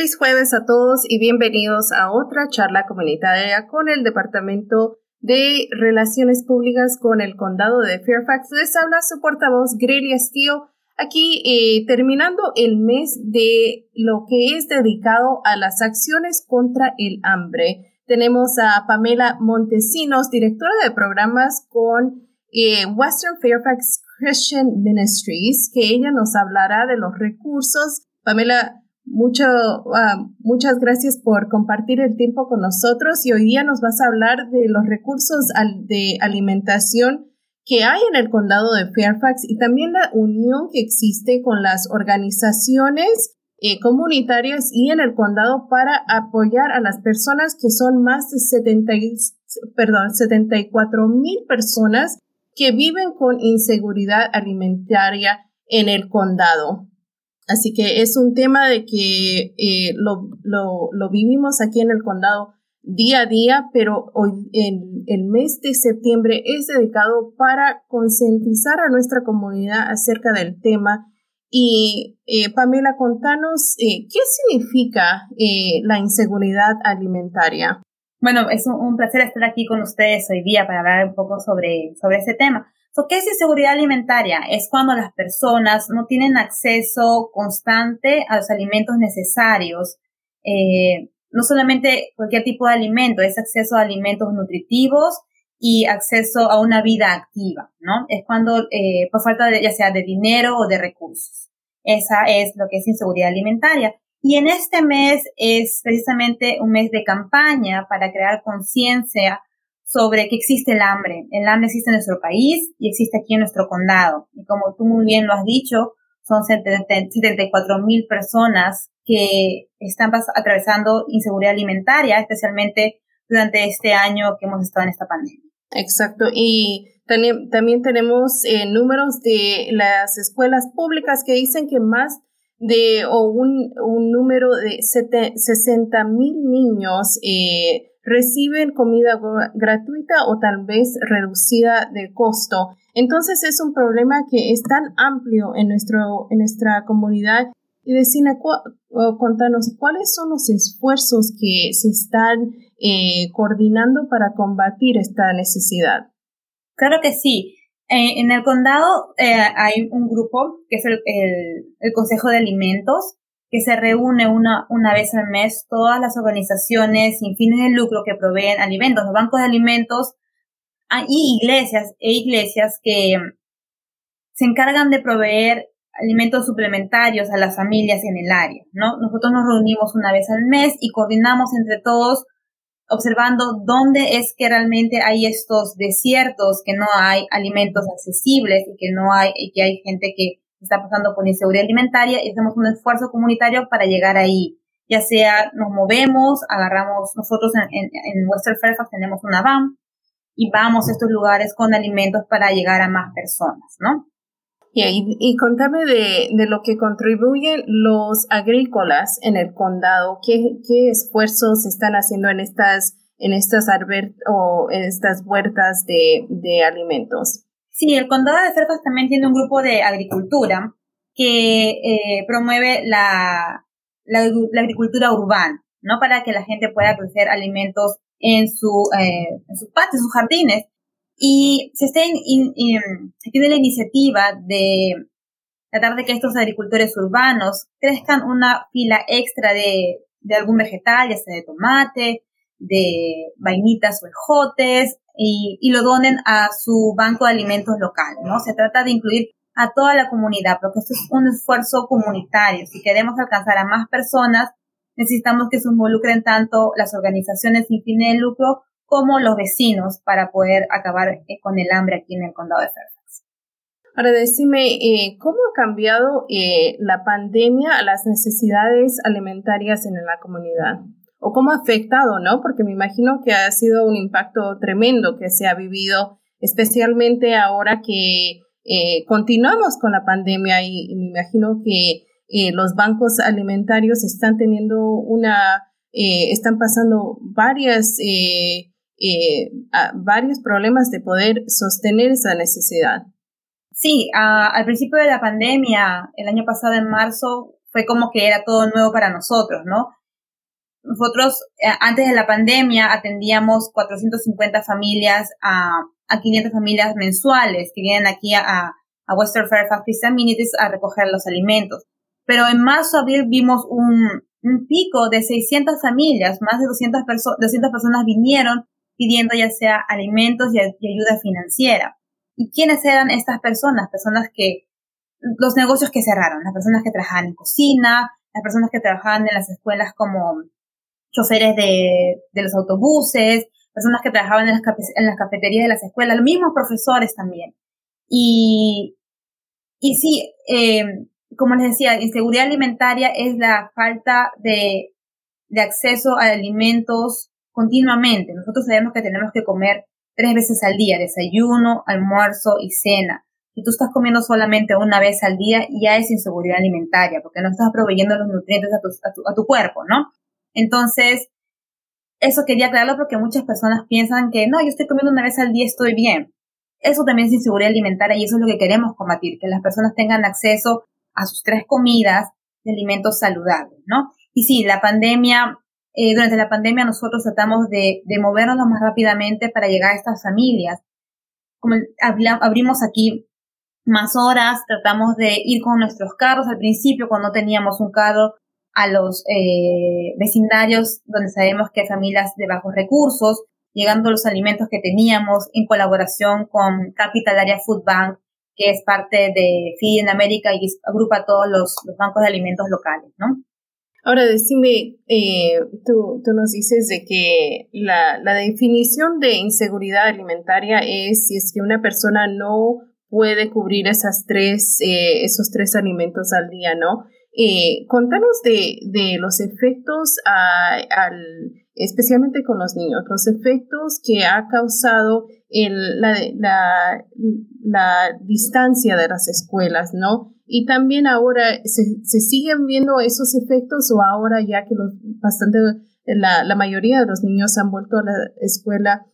Feliz jueves a todos y bienvenidos a otra charla comunitaria con el Departamento de Relaciones Públicas con el Condado de Fairfax. Les habla su portavoz Grelia Steele, aquí eh, terminando el mes de lo que es dedicado a las acciones contra el hambre. Tenemos a Pamela Montesinos, directora de programas con eh, Western Fairfax Christian Ministries, que ella nos hablará de los recursos. Pamela, mucho, ah, muchas gracias por compartir el tiempo con nosotros y hoy día nos vas a hablar de los recursos de alimentación que hay en el condado de Fairfax y también la unión que existe con las organizaciones eh, comunitarias y en el condado para apoyar a las personas que son más de 70, perdón, 74 mil personas que viven con inseguridad alimentaria en el condado. Así que es un tema de que eh, lo, lo, vivimos aquí en el condado día a día, pero hoy en el mes de septiembre es dedicado para concientizar a nuestra comunidad acerca del tema. Y eh, Pamela, contanos eh, qué significa la inseguridad alimentaria. Bueno, es un, placer estar aquí con ustedes hoy día para hablar un poco sobre, sobre ese tema. ¿Qué es inseguridad alimentaria? Es cuando las personas no tienen acceso constante a los alimentos necesarios. Eh, no solamente cualquier tipo de alimento, es acceso a alimentos nutritivos y acceso a una vida activa, ¿no? Es cuando, eh, por falta de, ya sea de dinero o de recursos. Esa es lo que es inseguridad alimentaria. Y en este mes es precisamente un mes de campaña para crear conciencia sobre que existe el hambre. El hambre existe en nuestro país y existe aquí en nuestro condado. Y como tú muy bien lo has dicho, son 74 mil personas que están atravesando inseguridad alimentaria, especialmente durante este año que hemos estado en esta pandemia. Exacto. Y también, tenemos eh, números de las escuelas públicas que dicen que más de o un, un número de 60 mil niños eh, reciben comida gratuita o tal vez reducida de costo. Entonces es un problema que es tan amplio en, nuestro, en nuestra comunidad. Y decina, contanos cuáles son los esfuerzos que se están eh, coordinando para combatir esta necesidad. Claro que sí. Eh, en el condado eh, hay un grupo que es el, el Consejo de Alimentos que se reúne una, una vez al mes todas las organizaciones sin fines de lucro que proveen alimentos, los bancos de alimentos ah, y iglesias e iglesias que se encargan de proveer alimentos suplementarios a las familias en el área, ¿no? Nosotros nos reunimos una vez al mes y coordinamos entre todos observando dónde es que realmente hay estos desiertos, que no hay alimentos accesibles y que no hay, y que hay gente que está pasando por inseguridad alimentaria y hacemos un esfuerzo comunitario para llegar ahí. Ya sea nos movemos, agarramos, nosotros en, en, en Western Fairfax tenemos una van y vamos a estos lugares con alimentos para llegar a más personas, ¿no? y, y contame de, de, lo que contribuyen los agrícolas en el condado, qué, qué esfuerzos están haciendo en estas, en estas, o en estas huertas de, de alimentos. Sí, el condado de Fairfax también tiene un grupo de agricultura que eh, promueve la, agricultura urbana, ¿no? Para que la gente pueda crecer alimentos en, su, eh, en sus patios, sus jardines. Y se, está se tiene la iniciativa de tratar de que estos agricultores urbanos crezcan una fila extra de, de algún vegetal, ya sea de tomate, de vainitas o ejotes, y, y lo donen a su banco de alimentos local, ¿no? Se trata de incluir a toda la comunidad, porque esto es un esfuerzo comunitario. Si queremos alcanzar a más personas, necesitamos que se involucren tanto las organizaciones sin fin de lucro como los vecinos para poder acabar eh, con el hambre aquí en el condado de Fairfax. Ahora decime, eh, ¿cómo ha cambiado eh, la pandemia a las necesidades alimentarias en la comunidad? O cómo ha afectado, ¿no? Porque me imagino que ha sido un impacto tremendo que se ha vivido, especialmente ahora que eh, continuamos con la pandemia y, me imagino que eh, los bancos alimentarios están teniendo una, eh, están pasando varias, varios problemas de poder sostener esa necesidad. Sí, al principio de la pandemia, el año pasado en marzo, fue como que era todo nuevo para nosotros, ¿no? Nosotros eh, antes de la pandemia atendíamos 450 familias a, a 500 familias mensuales que vienen aquí a, a Western Fairfax Christian Communities a recoger los alimentos. Pero en marzo, abril vimos un, un pico de 600 familias, más de 200, 200 personas vinieron pidiendo ya sea alimentos y, ayuda financiera. ¿Y quiénes eran estas personas? Personas que, los negocios que cerraron, las personas que trabajaban en cocina, las personas que trabajaban en las escuelas como choferes de, de los autobuses, personas que trabajaban en las, en las cafeterías de las escuelas, los mismos profesores también. Y, y sí, eh, como les decía, inseguridad alimentaria es la falta de, de acceso a alimentos continuamente. Nosotros sabemos que tenemos que comer tres veces al día, desayuno, almuerzo y cena. Si tú estás comiendo solamente una vez al día, ya es inseguridad alimentaria, porque no estás proveyendo los nutrientes a tu, a tu, a tu cuerpo, ¿no? Entonces, eso quería aclararlo porque muchas personas piensan que no, yo estoy comiendo una vez al día, estoy bien. Eso también es inseguridad alimentaria y eso es lo que queremos combatir, que las personas tengan acceso a sus tres comidas de alimentos saludables, ¿no? Y sí, la pandemia, eh, durante la pandemia nosotros tratamos de, de movernos más rápidamente para llegar a estas familias. Como abrimos aquí más horas, tratamos de ir con nuestros carros al principio cuando teníamos un carro a los eh, vecindarios donde sabemos que hay familias de bajos recursos, llegando los alimentos que teníamos en colaboración con Capital Area Food Bank que es parte de Feed en América y agrupa todos los, bancos de alimentos locales, ¿no? Ahora, decime, eh, tú, tú, nos dices de que la, la, definición de inseguridad alimentaria es si es que una persona no puede cubrir esas tres, eh, esos tres alimentos al día, ¿no? Eh, contanos de, de los efectos al, especialmente con los niños, los efectos que ha causado el, la, la, la, distancia de las escuelas, ¿no? Y también ahora, ¿se, ¿se, siguen viendo esos efectos o ahora ya que los bastante, la, la mayoría de los niños han vuelto a la escuela,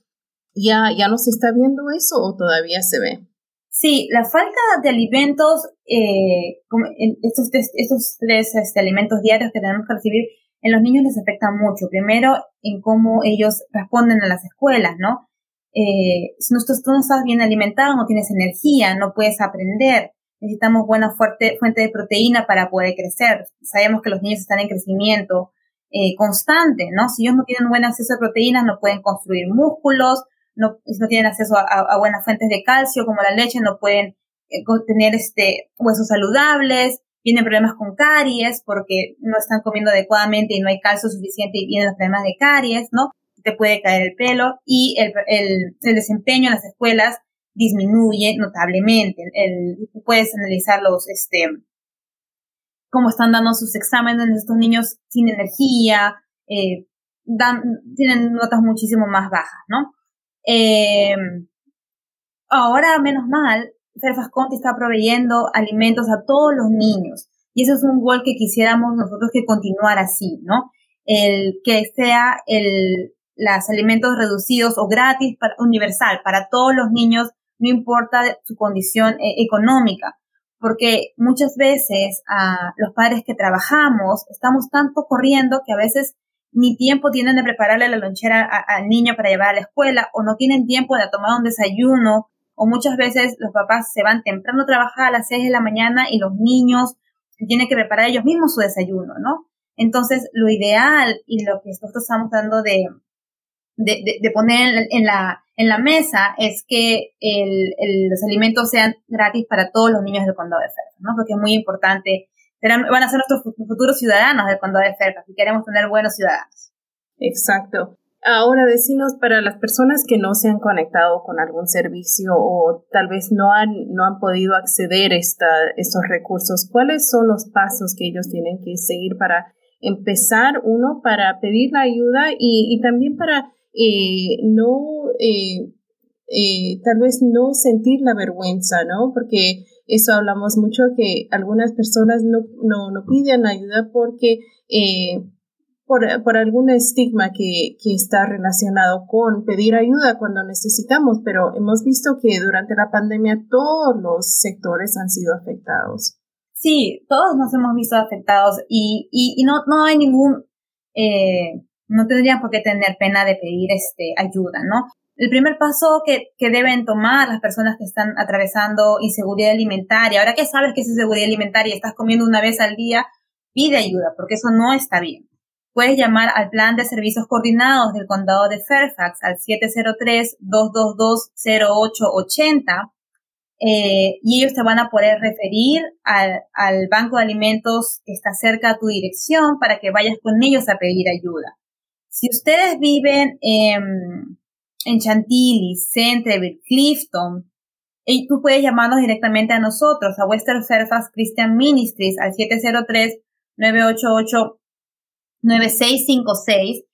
ya, ya no se está viendo eso o todavía se ve? Sí, la falta de alimentos, eh, estos, estos tres este, alimentos diarios que tenemos que recibir, en los niños les afecta mucho. Primero, en cómo ellos responden a las escuelas, ¿no? Eh, si no, tú no estás bien alimentado, no tienes energía, no puedes aprender. Necesitamos buena fuerte, fuente de proteína para poder crecer. Sabemos que los niños están en crecimiento eh, constante, ¿no? Si ellos no tienen buen acceso a proteínas, no pueden construir músculos, no, no tienen acceso a, buenas fuentes de calcio como la leche, no pueden eh, tener este, huesos saludables, tienen problemas con caries porque no están comiendo adecuadamente y no hay calcio suficiente y vienen los problemas de caries, ¿no? Te puede caer el pelo y el, el, el desempeño en las escuelas disminuye notablemente. El, puedes analizar los, este, cómo están dando sus exámenes estos niños sin energía, eh, dan, tienen notas muchísimo más bajas, ¿no? Eh, ahora, menos mal, Fairfax está proveyendo alimentos a todos los niños. Y ese es un gol que quisiéramos nosotros que continuara así, ¿no? El que sea el, los alimentos reducidos o gratis, para, universal, para todos los niños, no importa su condición eh, económica. Porque muchas veces a los padres que trabajamos estamos tanto corriendo que a veces ni tiempo tienen de prepararle la lonchera al niño para llevar a la escuela o no tienen tiempo de tomar un desayuno o muchas veces los papás se van temprano a trabajar a las 6 de la mañana y los niños tienen que preparar ellos mismos su desayuno, ¿no? Entonces, lo ideal y lo que nosotros estamos dando de, de, poner en la, en la mesa es que el, los alimentos sean gratis para todos los niños del condado de Fairfax, ¿no? Porque es muy importante van a ser nuestros futuros ciudadanos del condado de Fairfax y queremos tener buenos ciudadanos. Exacto. Ahora decinos para las personas que no se han conectado con algún servicio o tal vez no han, no han podido acceder a estos recursos, ¿cuáles son los pasos que ellos tienen que seguir para empezar, uno, para pedir la ayuda y, también para eh, no, eh, eh, tal vez no sentir la vergüenza, ¿no? Porque eso hablamos mucho que algunas personas no, no, no piden ayuda porque eh, por, por, algún estigma que, que está relacionado con pedir ayuda cuando necesitamos, pero hemos visto que durante la pandemia todos los sectores han sido afectados. Sí, todos nos hemos visto afectados y, y, no, no hay ningún, eh, no tendrían por qué tener pena de pedir este, ayuda, ¿no? El primer paso que, que deben tomar las personas que están atravesando inseguridad alimentaria, ahora que sabes que es inseguridad alimentaria y estás comiendo una vez al día, pide ayuda, porque eso no está bien. Puedes llamar al Plan de Servicios Coordinados del Condado de Fairfax al 703-222-0880 eh, y ellos te van a poder referir al, al banco de alimentos que está cerca a tu dirección para que vayas con ellos a pedir ayuda. Si ustedes viven en, en Chantilly, Centreville, Clifton, y tú puedes llamarnos directamente a nosotros, a Western Fairfax Christian Ministries, al 703-988-9656,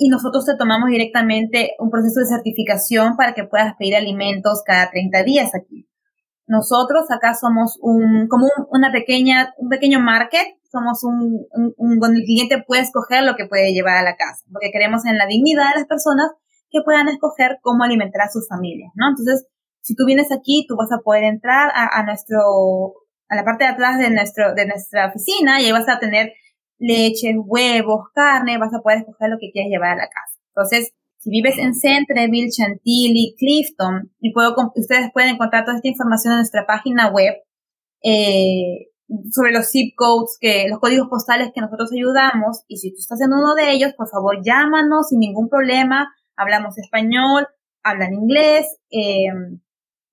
y nosotros te tomamos directamente un proceso de certificación para que puedas pedir alimentos cada 30 días aquí. Nosotros acá somos un, como una pequeña, un pequeño market, somos un, un, donde el cliente puede escoger lo que puede llevar a la casa, porque queremos en la dignidad de las personas que puedan escoger cómo alimentar a sus familias, ¿no? Entonces, si tú vienes aquí, tú vas a poder entrar a, a nuestro, a la parte de atrás de nuestro, de nuestra oficina y ahí vas a tener leche, huevos, carne, vas a poder escoger lo que quieras llevar a la casa. Entonces, si vives en Centreville, Chantilly, Clifton, y puedo, ustedes pueden encontrar toda esta información en nuestra página web eh, sobre los zip codes, que, los códigos postales que nosotros ayudamos. Y si tú estás en uno de ellos, por favor llámanos sin ningún problema. Hablamos español, hablan inglés eh,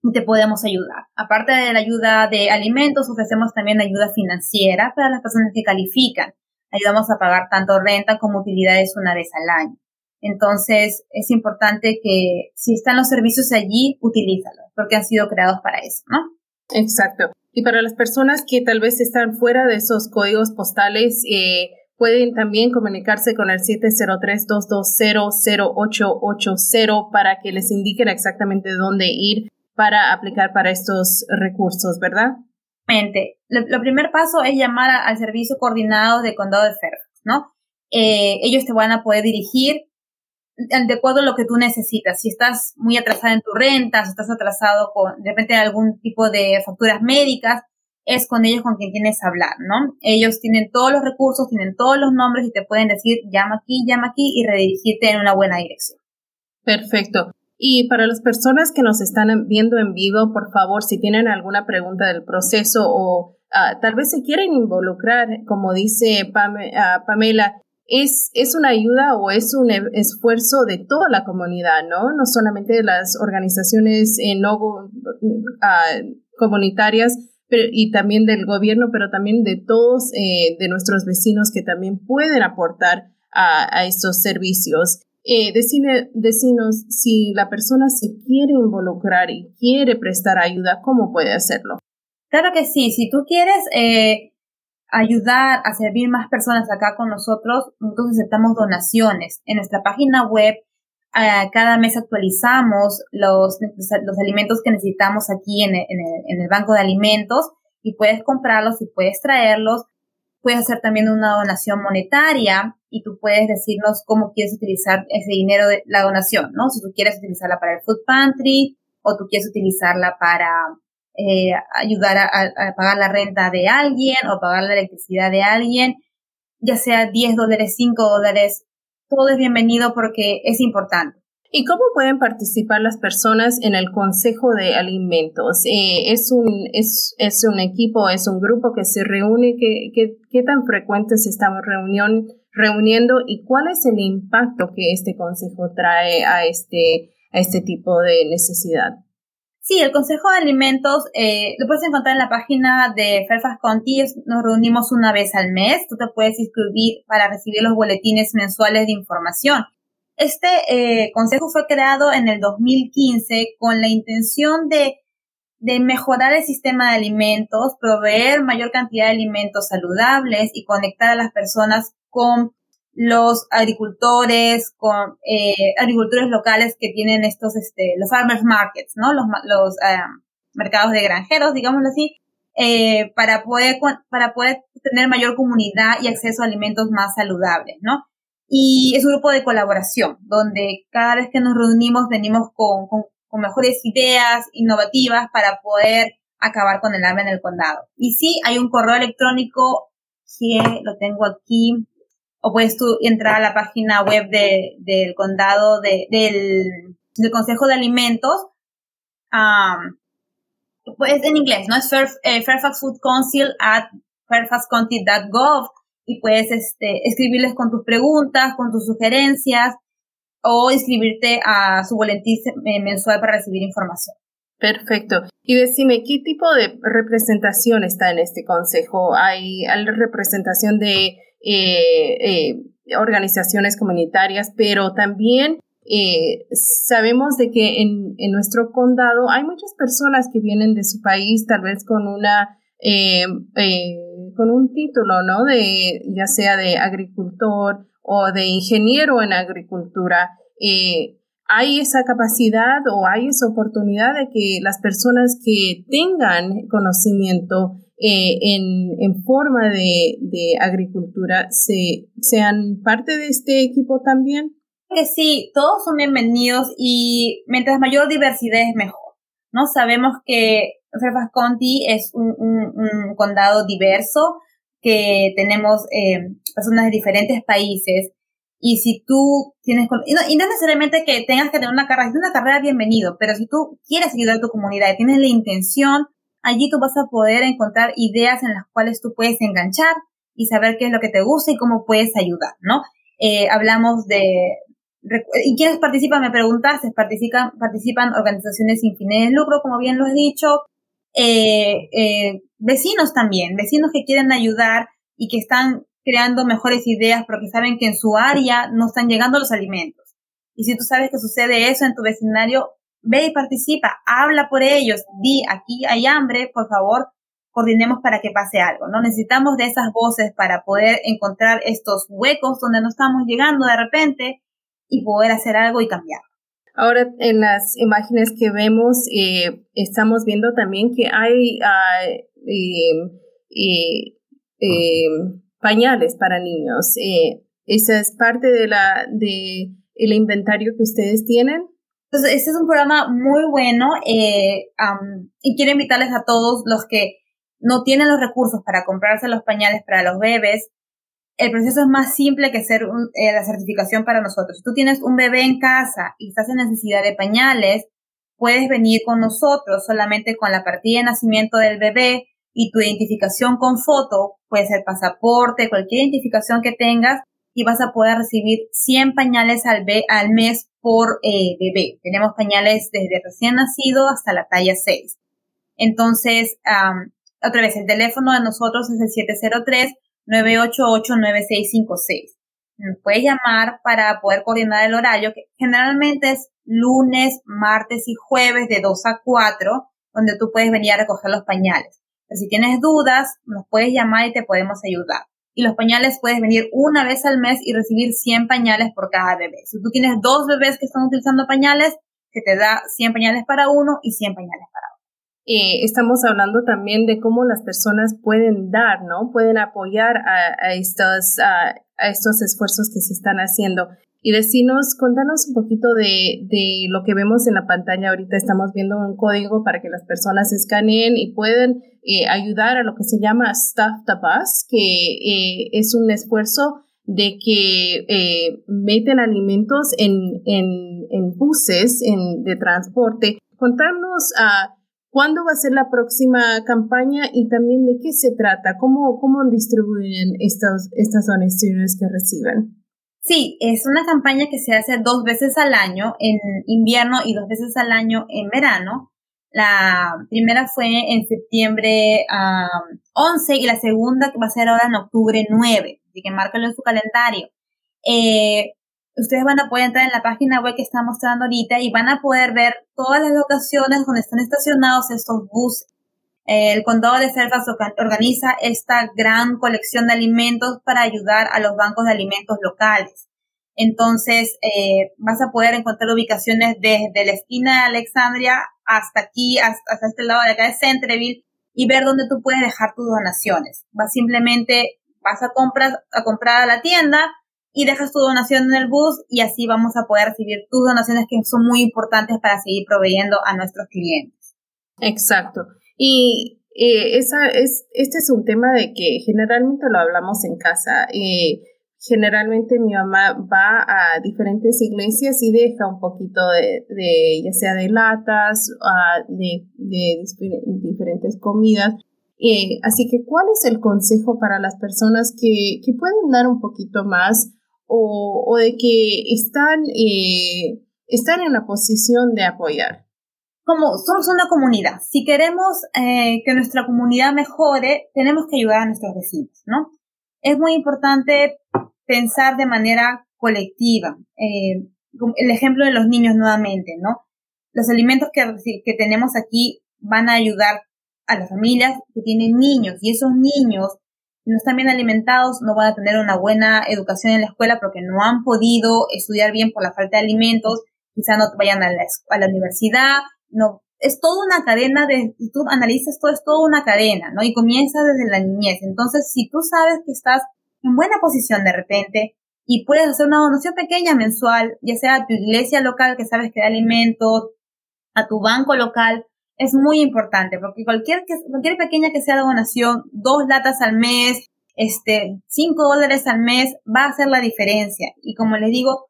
y te podemos ayudar. Aparte de la ayuda de alimentos, ofrecemos también ayuda financiera para las personas que califican. Ayudamos a pagar tanto renta como utilidades una vez al año. Entonces, es importante que si están los servicios allí, utilízalos, porque han sido creados para eso, ¿no? Exacto. Y para las personas que tal vez están fuera de esos códigos postales, eh, pueden también comunicarse con el 703-220-0880 para que les indiquen exactamente dónde ir para aplicar para estos recursos, ¿verdad? Lo, lo primer paso es llamar al servicio coordinado de condado de Fairfax, ¿no? Eh, ellos te van a poder dirigir de acuerdo a lo que tú necesitas. Si estás muy atrasada en tu renta, si estás atrasado con de repente algún tipo de facturas médicas, es con ellos con quien tienes que hablar, ¿no? Ellos tienen todos los recursos, tienen todos los nombres y te pueden decir llama aquí, llama aquí y redirigirte en una buena dirección. Perfecto. Y para las personas que nos están viendo en vivo, por favor, si tienen alguna pregunta del proceso o ah, tal vez se quieren involucrar, como dice ah, Pamela, es, es una ayuda o es un e, esfuerzo de toda la comunidad, ¿no? No solamente de las organizaciones eh, no uh, comunitarias pero, y también del gobierno, pero también de todos eh, de nuestros vecinos que también pueden aportar a, estos servicios. Eh, decine, decinos si la persona se quiere involucrar y quiere prestar ayuda, ¿cómo puede hacerlo? Claro que sí, si tú quieres eh, ayudar a servir más personas acá con nosotros, nosotros aceptamos donaciones. En nuestra página web cada mes actualizamos los, los alimentos que necesitamos aquí en el, en, el, banco de alimentos y puedes comprarlos y puedes traerlos. Puedes hacer también una donación monetaria y tú puedes decirnos cómo quieres utilizar ese dinero de la donación, ¿no? Si tú quieres utilizarla para el food pantry o tú quieres utilizarla para eh, ayudar a, pagar la renta de alguien o pagar la electricidad de alguien, ya sea 10 dólares, 5 dólares, todo es bienvenido porque es importante. ¿Y cómo pueden participar las personas en el Consejo de Alimentos? Eh, ¿es, un, es, ¿Es un equipo, es un grupo que se reúne? ¿Qué, qué, qué tan frecuentes estamos reunión, reuniendo y cuál es el impacto que este consejo trae a este, a este tipo de necesidad? Sí, el Consejo de Alimentos eh, lo puedes encontrar en la página de Fairfax County. Nos reunimos una vez al mes. Tú te puedes inscribir para recibir los boletines mensuales de información. Este eh, consejo fue creado en el 2015 con la intención de, de mejorar el sistema de alimentos, proveer mayor cantidad de alimentos saludables y conectar a las personas con los agricultores, con eh, agricultores locales que tienen estos, este, los farmers markets, ¿no? Los, los eh, mercados de granjeros, digámoslo así, eh, para poder, para poder tener mayor comunidad y acceso a alimentos más saludables, ¿no? Y es un grupo de colaboración, donde cada vez que nos reunimos venimos con, con, con mejores ideas innovativas para poder acabar con el hambre en el condado. Y sí, hay un correo electrónico que lo tengo aquí, o puedes tú entrar a la página web de, del condado de, del, del Consejo de Alimentos. Um, pues en inglés, ¿no? Es eh, Fairfax Food Council at fairfaxcounty.gov y puedes este, escribirles con tus preguntas, con tus sugerencias o inscribirte a su boletín mensual para recibir información. Perfecto. Y decime, ¿qué tipo de representación está en este consejo? ¿Hay, representación de eh, eh, organizaciones comunitarias, pero también eh, sabemos de que en, nuestro condado hay muchas personas que vienen de su país, tal vez con una con un título, ¿no? De ya sea de agricultor o de ingeniero en agricultura. Hay esa capacidad o hay esa oportunidad de que las personas que tengan conocimiento eh, en, forma de, agricultura se, sean parte de este equipo también? Sí, todos son bienvenidos y mientras mayor diversidad es mejor. ¿no? Sabemos que Fairfax County es un, un, condado diverso, que tenemos eh, personas de diferentes países y si tú tienes, y no, y no, necesariamente que tengas que tener una carrera, es una carrera bienvenido, pero si tú quieres ayudar a tu comunidad y tienes la intención, allí tú vas a poder encontrar ideas en las cuales tú puedes enganchar y saber qué es lo que te gusta y cómo puedes ayudar, ¿no? Eh, hablamos de, ¿y quiénes participan? Me preguntaste, participan, participan organizaciones sin fines de lucro, como bien lo he dicho, eh, eh, vecinos también, vecinos que quieren ayudar y que están creando mejores ideas porque saben que en su área no están llegando los alimentos. Y si tú sabes que sucede eso en tu vecindario, ve y participa, habla por ellos, di, aquí hay hambre, por favor, coordinemos para que pase algo, ¿no? Necesitamos de esas voces para poder encontrar estos huecos donde no estamos llegando de repente y poder hacer algo y cambiar. Ahora, en las imágenes que vemos, eh, estamos viendo también que hay ah, eh, eh, pañales para niños. Eh, ¿Esa es parte de de el inventario que ustedes tienen? Entonces, este es un programa muy bueno eh, y quiero invitarles a todos los que no tienen los recursos para comprarse los pañales para los bebés. El proceso es más simple que ser eh, la certificación para nosotros. Si tú tienes un bebé en casa y estás en necesidad de pañales, puedes venir con nosotros solamente con la partida de nacimiento del bebé y tu identificación con foto, puede ser pasaporte, cualquier identificación que tengas, y vas a poder recibir 100 pañales al, mes por eh, bebé. Tenemos pañales desde recién nacido hasta la talla 6. Entonces, otra vez, el teléfono de nosotros es el 703-988-9656. Puedes llamar para poder coordinar el horario, que generalmente es lunes, martes y jueves de 2 a 4, donde tú puedes venir a recoger los pañales si tienes dudas, nos puedes llamar y te podemos ayudar. Y los pañales puedes venir una vez al mes y recibir 100 pañales por cada bebé. Si tú tienes dos bebés que están utilizando pañales, se te da 100 pañales para uno y 100 pañales para otro. Eh, estamos hablando también de cómo las personas pueden dar, ¿no? Pueden apoyar a, estos, a, estos esfuerzos que se están haciendo. Y decirnos, contanos un poquito de, de, lo que vemos en la pantalla. Ahorita estamos viendo un código para que las personas escaneen y pueden eh, ayudar a lo que se llama Staff the que eh, es un esfuerzo de que eh, meten alimentos en, en, en buses en, de transporte. Contarnos a cuándo va a ser la próxima campaña y también de qué se trata, cómo, cómo distribuyen estas, estas donaciones que reciben. Sí, es una campaña que se hace dos veces al año en invierno y dos veces al año en verano. La primera fue en septiembre 11 y la segunda que va a ser ahora en octubre 9, así que márcalo en su calendario. Eh, ustedes van a poder entrar en la página web que está mostrando ahorita y van a poder ver todas las locaciones donde están estacionados estos buses el condado de Fairfax organiza esta gran colección de alimentos para ayudar a los bancos de alimentos locales. Entonces, eh, vas a poder encontrar ubicaciones desde la esquina de Alexandria hasta aquí, hasta, este lado de acá de Centreville y ver dónde tú puedes dejar tus donaciones. Vas simplemente, vas a comprar, a comprar a la tienda y dejas tu donación en el bus y así vamos a poder recibir tus donaciones que son muy importantes para seguir proveyendo a nuestros clientes. Exacto. Y eh, esa es, este es un tema de que generalmente lo hablamos en casa. Eh, generalmente mi mamá va a diferentes iglesias y deja un poquito de, de ya sea de latas, uh, de, de, diferentes comidas. Eh, así que, ¿cuál es el consejo para las personas que, que pueden dar un poquito más o, o de que están, eh, están en la posición de apoyar? Como somos una comunidad, si queremos eh, que nuestra comunidad mejore, tenemos que ayudar a nuestros vecinos, ¿no? Es muy importante pensar de manera colectiva. Eh, el ejemplo de los niños nuevamente, ¿no? Los alimentos que, que tenemos aquí van a ayudar a las familias que tienen niños y esos niños no están bien alimentados no van a tener una buena educación en la escuela porque no han podido estudiar bien por la falta de alimentos, quizá no vayan a la, a la universidad, no, es toda una cadena de, si tú analizas todo, es toda una cadena, ¿no? Y comienza desde la niñez. Entonces, si tú sabes que estás en buena posición de repente y puedes hacer una donación pequeña mensual, ya sea a tu iglesia local que sabes que da alimentos, a tu banco local, es muy importante porque cualquier, cualquier pequeña que sea donación, dos latas al mes, este, cinco dólares al mes, va a hacer la diferencia. Y como les digo,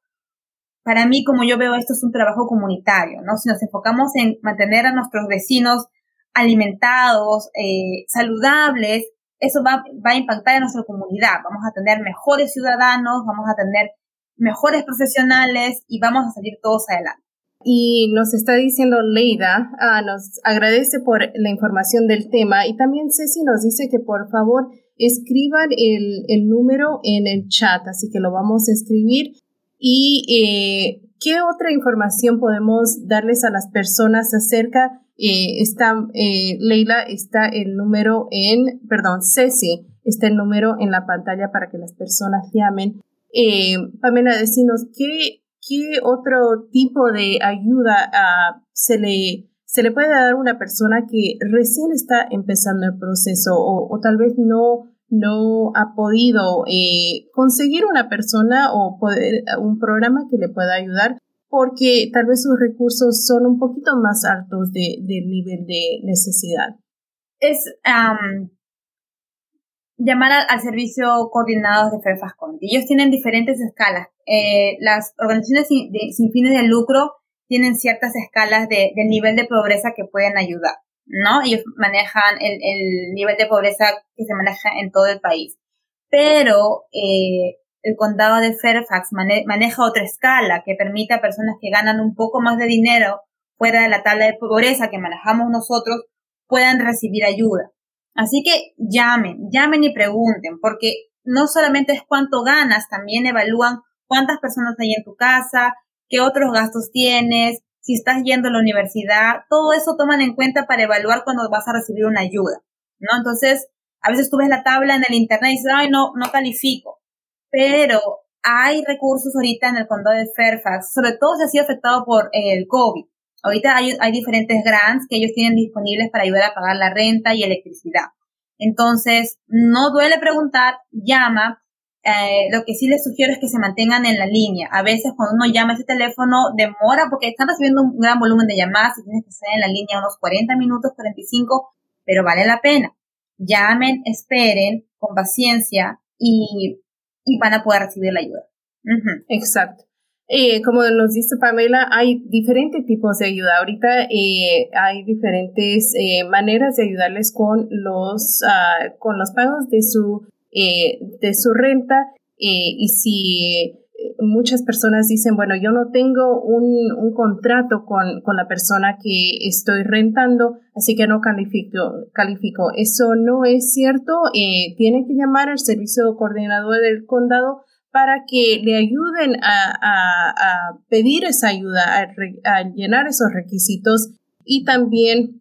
para mí, como yo veo esto, es un trabajo comunitario, ¿no? Si nos enfocamos en mantener a nuestros vecinos alimentados, eh, saludables, eso va, va a impactar en nuestra comunidad. Vamos a tener mejores ciudadanos, vamos a tener mejores profesionales y vamos a salir todos adelante. Y nos está diciendo Leida, ah, nos agradece por la información del tema y también Ceci nos dice que por favor escriban el, el número en el chat, así que lo vamos a escribir. ¿Y eh, qué otra información podemos darles a las personas acerca? Eh, está, eh, Leila, está el número en, perdón, Ceci, está el número en la pantalla para que las personas llamen. Pamela, decinos qué ¿qué otro tipo de ayuda uh, se, le, se le puede dar a una persona que recién está empezando el proceso o tal vez no, no ha podido eh, conseguir una persona o poder, un programa que le pueda ayudar porque tal vez sus recursos son un poquito más altos de, del nivel de necesidad? Es um, llamar al, servicio coordinado de County. Ellos tienen diferentes escalas. Eh, las organizaciones sin, fines de lucro tienen ciertas escalas de, nivel de pobreza que pueden ayudar, ¿no? Ellos manejan el, el nivel de pobreza que se maneja en todo el país. Pero eh, el condado de Fairfax maneja otra escala que permite a personas que ganan un poco más de dinero fuera de la tabla de pobreza que manejamos nosotros puedan recibir ayuda. Así que llamen, llamen y pregunten, porque no solamente es cuánto ganas, también evalúan cuántas personas hay en tu casa, qué otros gastos tienes, si estás yendo a la universidad, todo eso toman en cuenta para evaluar cuando vas a recibir una ayuda, ¿no? Entonces, a veces tú ves la tabla en el internet y dices, ay, no, no califico. Pero hay recursos ahorita en el condado de Fairfax, sobre todo si ha sido afectado por el COVID. Ahorita hay, hay diferentes grants que ellos tienen disponibles para ayudar a pagar la renta y electricidad. Entonces, no duele preguntar, llama. Eh, lo que sí les sugiero es que se mantengan en la línea. A veces cuando uno llama ese teléfono demora porque están recibiendo un gran volumen de llamadas y tienes que estar en la línea unos 40 minutos, 45, pero vale la pena. Llamen, esperen con paciencia y, y van a poder recibir la ayuda. Exacto. Eh, como nos dice Pamela, hay diferentes tipos de ayuda. Ahorita eh, hay diferentes maneras de ayudarles con los, uh, con los pagos de su, eh, de su renta. y si muchas personas dicen, bueno, yo no tengo un, un contrato con, con, la persona que estoy rentando, así que no califico. califico. Eso no es cierto. tienen que llamar al servicio coordinador del condado para que le ayuden a, pedir esa ayuda, a, llenar esos requisitos y también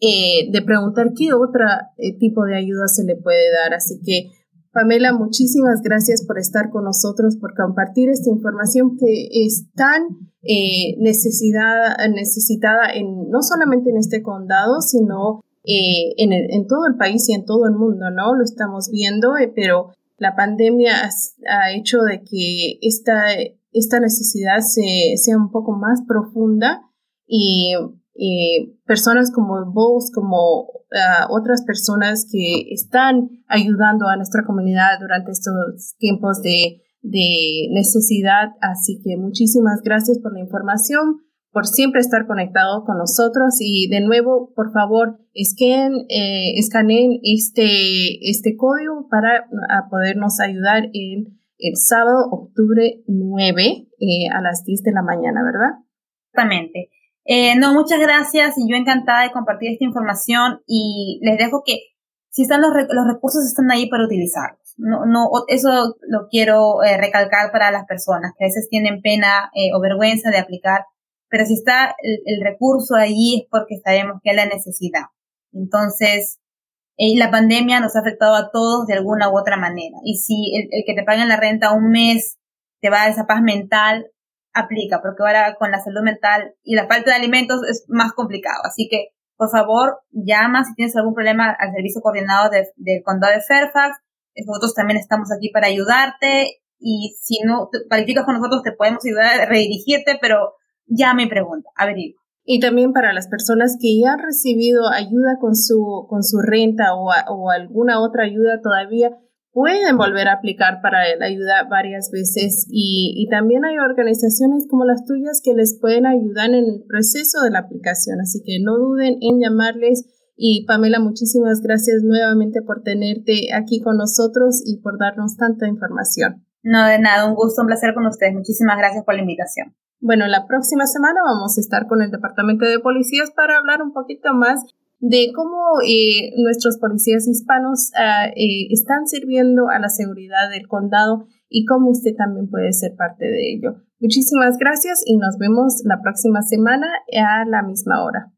eh, de preguntar qué otro eh, tipo de ayuda se le puede dar. Así que, Pamela, muchísimas gracias por estar con nosotros, por compartir esta información que es tan eh, necesitada en, no solamente en este condado, sino en, en, todo el país y en todo el mundo, ¿no? Lo estamos viendo, pero la pandemia ha, hecho de que esta, esta necesidad se, sea un poco más profunda y eh, personas como vos, como ah, otras personas que están ayudando a nuestra comunidad durante estos tiempos de, de necesidad. Así que muchísimas gracias por la información por siempre estar conectado con nosotros y de nuevo, por favor, escaneen, eh, escaneen este, este código para podernos ayudar en el sábado, octubre 9 eh, a las 10 de la mañana, ¿verdad? Exactamente. Eh, no, muchas gracias y yo encantada de compartir esta información y les dejo que si están los, los recursos están ahí para utilizarlos. No, no, eso lo quiero eh, recalcar para las personas que a veces tienen pena o vergüenza de aplicar pero si está el, recurso ahí es porque sabemos que hay la necesidad. Entonces, eh, la pandemia nos ha afectado a todos de alguna u otra manera. Y si el, que te paguen la renta un mes te va a esa paz mental, aplica, porque ahora con la salud mental y la falta de alimentos es más complicado. Así que, por favor, llama si tienes algún problema al servicio coordinado del condado de Fairfax. Nosotros también estamos aquí para ayudarte y si no calificas con nosotros te podemos ayudar a redirigirte, pero ya me pregunta, averigua. Y también para las personas que ya han recibido ayuda con su, con su renta o, o alguna otra ayuda todavía, pueden volver a aplicar para la ayuda varias veces y, y, también hay organizaciones como las tuyas que les pueden ayudar en el proceso de la aplicación, así que no duden en llamarles y Pamela, muchísimas gracias nuevamente por tenerte aquí con nosotros y por darnos tanta información. No, de nada, un gusto, un placer con ustedes. Muchísimas gracias por la invitación. Bueno, la próxima semana vamos a estar con el Departamento de Policías para hablar un poquito más de cómo eh, nuestros policías hispanos ah, eh, están sirviendo a la seguridad del condado y cómo usted también puede ser parte de ello. Muchísimas gracias y nos vemos la próxima semana a la misma hora.